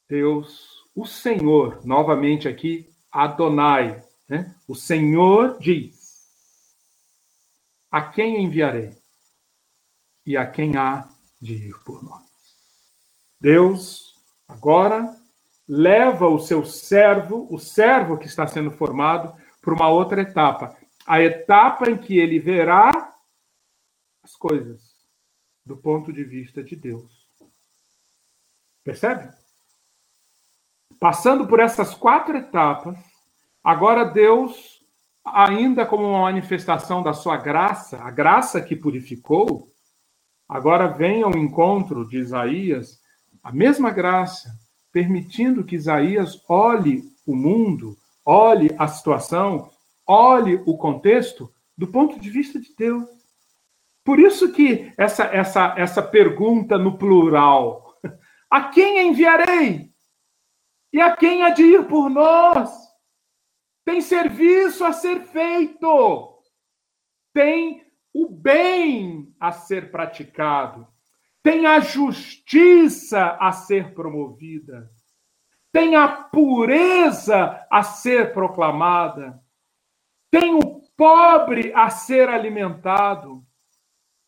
Deus, o Senhor, novamente aqui, Adonai, né? o Senhor diz: A quem enviarei? E a quem há de ir por nós? Deus, agora, leva o seu servo, o servo que está sendo formado, para uma outra etapa. A etapa em que ele verá as coisas do ponto de vista de Deus. Percebe? Passando por essas quatro etapas, agora Deus, ainda como uma manifestação da sua graça, a graça que purificou, agora vem ao encontro de Isaías a mesma graça permitindo que Isaías olhe o mundo, olhe a situação, olhe o contexto do ponto de vista de Deus. Por isso que essa essa essa pergunta no plural, a quem enviarei? E a quem há de ir por nós? Tem serviço a ser feito. Tem o bem a ser praticado tem a justiça a ser promovida, tem a pureza a ser proclamada, tem o pobre a ser alimentado,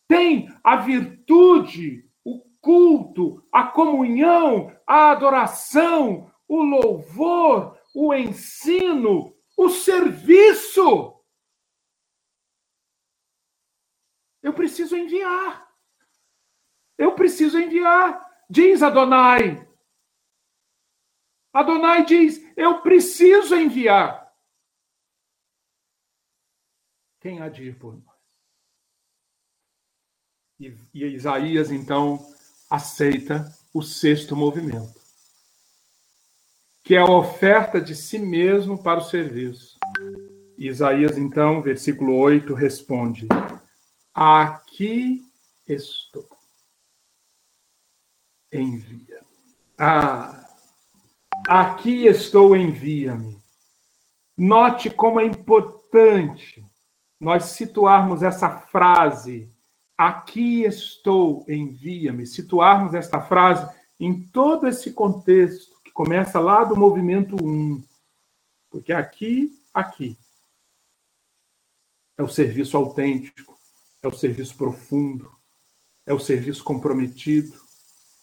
tem a virtude, o culto, a comunhão, a adoração, o louvor, o ensino, o serviço. Eu preciso enviar. Eu preciso enviar, diz Adonai. Adonai diz: Eu preciso enviar. Quem há de ir por nós? E, e Isaías, então, aceita o sexto movimento, que é a oferta de si mesmo para o serviço. Isaías, então, versículo 8, responde: Aqui estou. Envia. Ah, aqui estou, envia-me. Note como é importante nós situarmos essa frase, aqui estou, envia-me, situarmos esta frase em todo esse contexto que começa lá do movimento 1. Porque aqui, aqui, é o serviço autêntico, é o serviço profundo, é o serviço comprometido.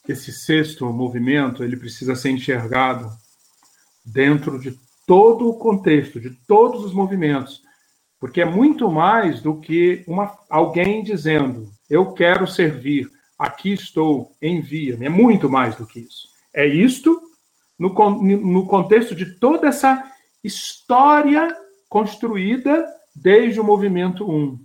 Esse sexto movimento, ele precisa ser enxergado dentro de todo o contexto, de todos os movimentos, porque é muito mais do que uma, alguém dizendo: Eu quero servir, aqui estou, envia-me. É muito mais do que isso. É isto no, no contexto de toda essa história construída desde o movimento 1.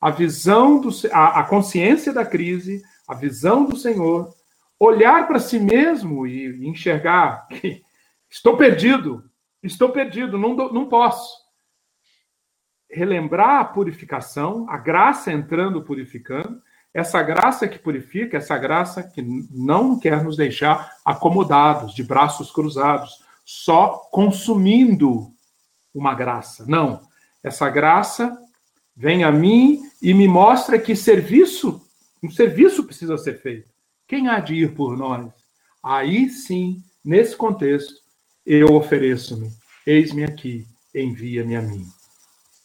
A visão, do, a, a consciência da crise, a visão do Senhor, olhar para si mesmo e enxergar que estou perdido, estou perdido, não, não posso relembrar a purificação, a graça entrando purificando, essa graça que purifica, essa graça que não quer nos deixar acomodados, de braços cruzados, só consumindo uma graça. Não. Essa graça vem a mim e me mostra que serviço, um serviço precisa ser feito. Quem há de ir por nós? Aí sim, nesse contexto, eu ofereço-me. Eis-me aqui, envia-me a mim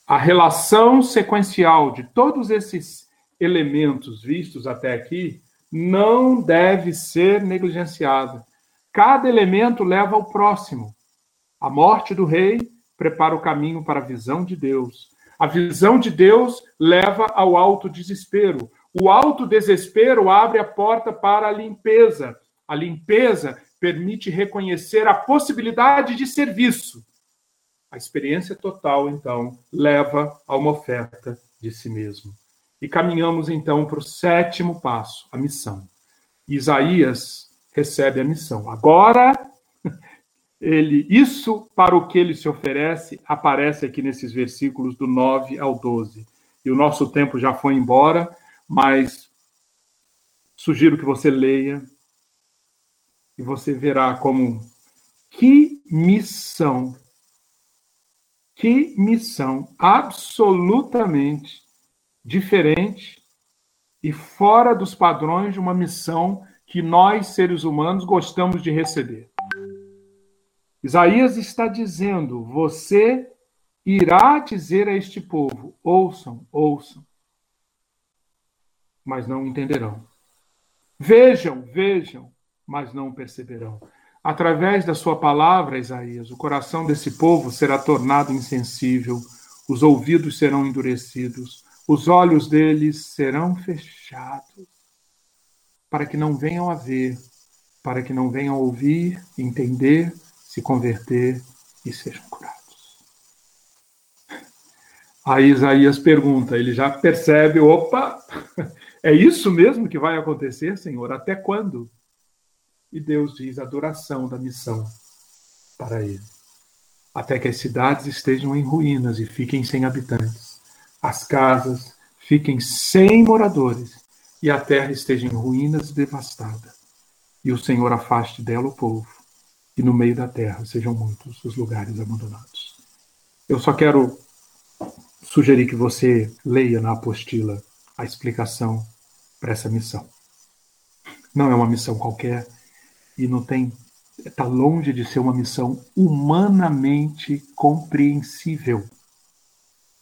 a relação sequencial de todos esses elementos vistos até aqui não deve ser negligenciada. Cada elemento leva ao próximo. A morte do rei prepara o caminho para a visão de Deus. A visão de Deus leva ao alto desespero. O alto desespero abre a porta para a limpeza. A limpeza permite reconhecer a possibilidade de serviço. A experiência total, então, leva a uma oferta de si mesmo. E caminhamos, então, para o sétimo passo, a missão. Isaías recebe a missão. Agora, ele, isso para o que ele se oferece aparece aqui nesses versículos do 9 ao 12. E o nosso tempo já foi embora, mas sugiro que você leia e você verá como que missão que missão absolutamente diferente e fora dos padrões de uma missão que nós, seres humanos, gostamos de receber. Isaías está dizendo: você irá dizer a este povo: ouçam, ouçam, mas não entenderão. Vejam, vejam, mas não perceberão. Através da sua palavra, Isaías, o coração desse povo será tornado insensível, os ouvidos serão endurecidos, os olhos deles serão fechados, para que não venham a ver, para que não venham a ouvir, entender, se converter e sejam curados. Aí Isaías pergunta, ele já percebe, opa, é isso mesmo que vai acontecer, Senhor? Até quando? E Deus diz a duração da missão para ele. Até que as cidades estejam em ruínas e fiquem sem habitantes, as casas fiquem sem moradores e a terra esteja em ruínas e devastada. E o Senhor afaste dela o povo, e no meio da terra sejam muitos os lugares abandonados. Eu só quero sugerir que você leia na apostila a explicação para essa missão. Não é uma missão qualquer, e não tem está longe de ser uma missão humanamente compreensível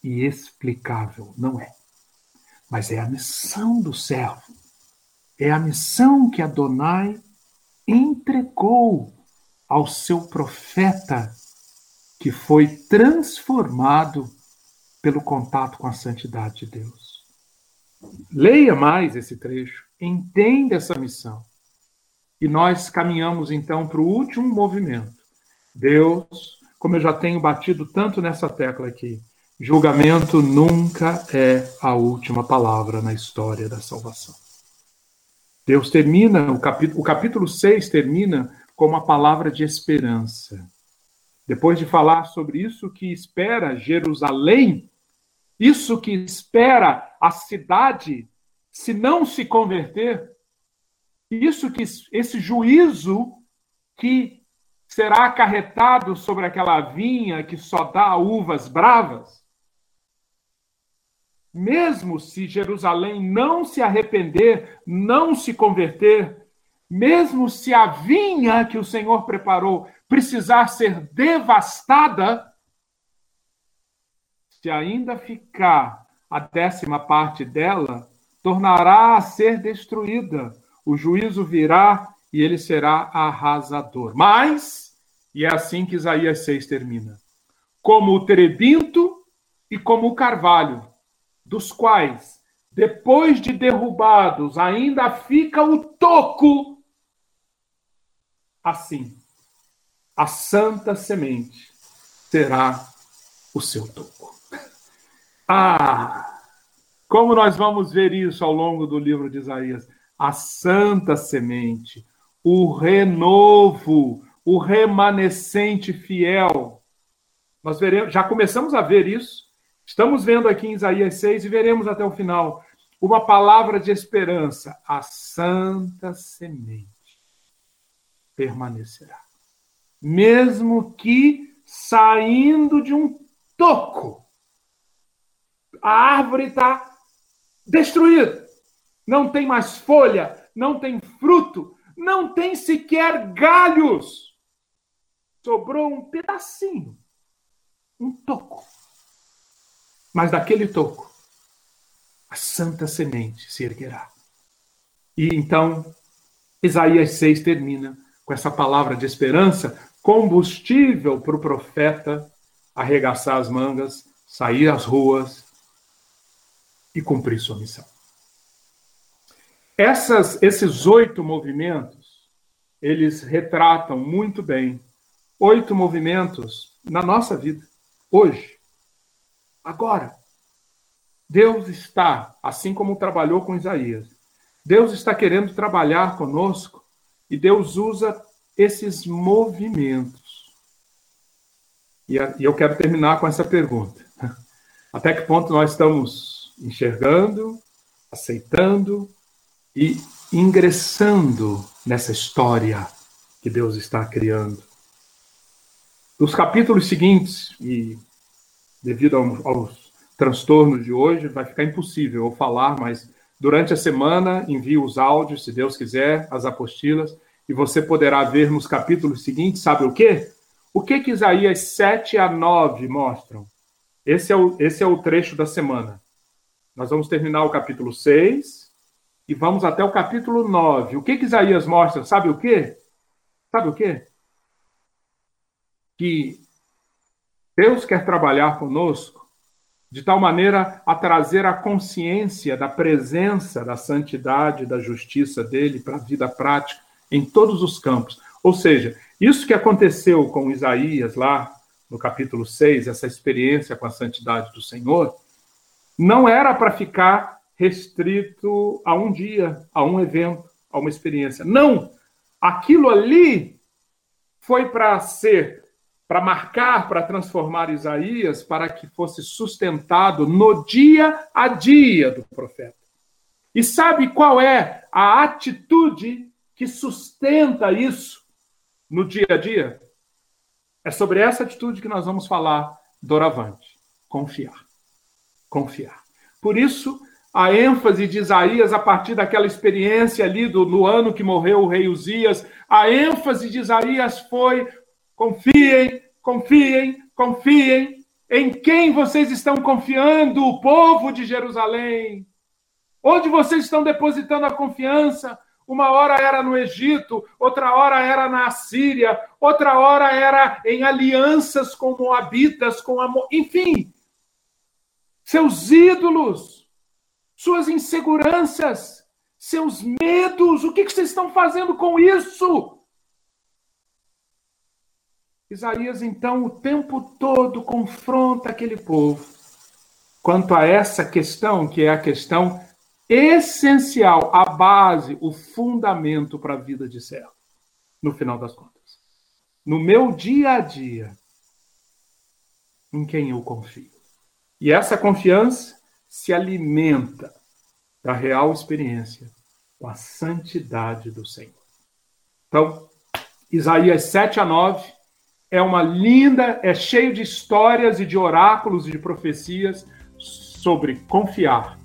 e explicável, não é. Mas é a missão do servo. É a missão que Adonai entregou ao seu profeta, que foi transformado pelo contato com a santidade de Deus. Leia mais esse trecho, entenda essa missão. E nós caminhamos então para o último movimento. Deus, como eu já tenho batido tanto nessa tecla aqui, julgamento nunca é a última palavra na história da salvação. Deus termina, o capítulo, o capítulo 6 termina com uma palavra de esperança. Depois de falar sobre isso que espera Jerusalém, isso que espera a cidade se não se converter, isso que esse juízo que será acarretado sobre aquela vinha que só dá uvas bravas, mesmo se Jerusalém não se arrepender, não se converter, mesmo se a vinha que o Senhor preparou precisar ser devastada, se ainda ficar a décima parte dela, tornará a ser destruída. O juízo virá e ele será arrasador. Mas, e é assim que Isaías 6 termina: como o terebinto e como o carvalho, dos quais, depois de derrubados, ainda fica o toco, assim, a santa semente será o seu toco. Ah, como nós vamos ver isso ao longo do livro de Isaías? A santa semente, o renovo, o remanescente fiel. Nós veremos, já começamos a ver isso Estamos vendo aqui em Isaías 6 e veremos até o final uma palavra de esperança. A santa semente permanecerá. Mesmo que saindo de um toco, a árvore está destruída. Não tem mais folha, não tem fruto, não tem sequer galhos. Sobrou um pedacinho, um toco mas daquele toco, a santa semente se erguerá. E então, Isaías 6 termina com essa palavra de esperança, combustível para o profeta arregaçar as mangas, sair às ruas e cumprir sua missão. Essas, esses oito movimentos, eles retratam muito bem oito movimentos na nossa vida, hoje. Agora, Deus está, assim como trabalhou com Isaías, Deus está querendo trabalhar conosco e Deus usa esses movimentos. E eu quero terminar com essa pergunta: até que ponto nós estamos enxergando, aceitando e ingressando nessa história que Deus está criando? Nos capítulos seguintes, e devido aos transtornos de hoje, vai ficar impossível eu falar, mas durante a semana envio os áudios, se Deus quiser, as apostilas, e você poderá ver nos capítulos seguintes, sabe o quê? O que que Isaías 7 a 9 mostram? Esse é o, esse é o trecho da semana. Nós vamos terminar o capítulo 6 e vamos até o capítulo 9. O que que Isaías mostra? Sabe o quê? Sabe o quê? Que Deus quer trabalhar conosco de tal maneira a trazer a consciência da presença, da santidade, da justiça dele para a vida prática em todos os campos. Ou seja, isso que aconteceu com Isaías lá no capítulo 6, essa experiência com a santidade do Senhor, não era para ficar restrito a um dia, a um evento, a uma experiência. Não! Aquilo ali foi para ser para marcar, para transformar Isaías, para que fosse sustentado no dia a dia do profeta. E sabe qual é a atitude que sustenta isso no dia a dia? É sobre essa atitude que nós vamos falar doravante. Confiar. Confiar. Por isso, a ênfase de Isaías a partir daquela experiência ali do, no ano que morreu o rei Uzias, a ênfase de Isaías foi Confiem, confiem, confiem. Em quem vocês estão confiando, o povo de Jerusalém? Onde vocês estão depositando a confiança? Uma hora era no Egito, outra hora era na Assíria, outra hora era em alianças com Moabitas, com Amor, enfim. Seus ídolos, suas inseguranças, seus medos, o que vocês estão fazendo com isso? Isaías, então, o tempo todo confronta aquele povo quanto a essa questão, que é a questão essencial, a base, o fundamento para a vida de servo, no final das contas. No meu dia a dia, em quem eu confio. E essa confiança se alimenta da real experiência com a santidade do Senhor. Então, Isaías 7 a 9 é uma linda, é cheio de histórias e de oráculos e de profecias sobre confiar,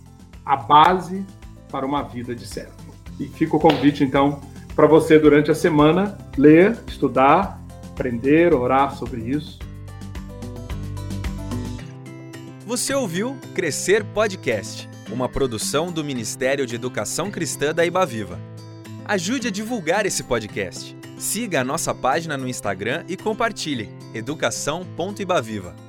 a base para uma vida de servo. E fica o convite, então, para você durante a semana ler, estudar, aprender, orar sobre isso. Você ouviu Crescer Podcast, uma produção do Ministério de Educação Cristã da Ibaviva. Ajude a divulgar esse podcast. Siga a nossa página no Instagram e compartilhe educação.ibaviva.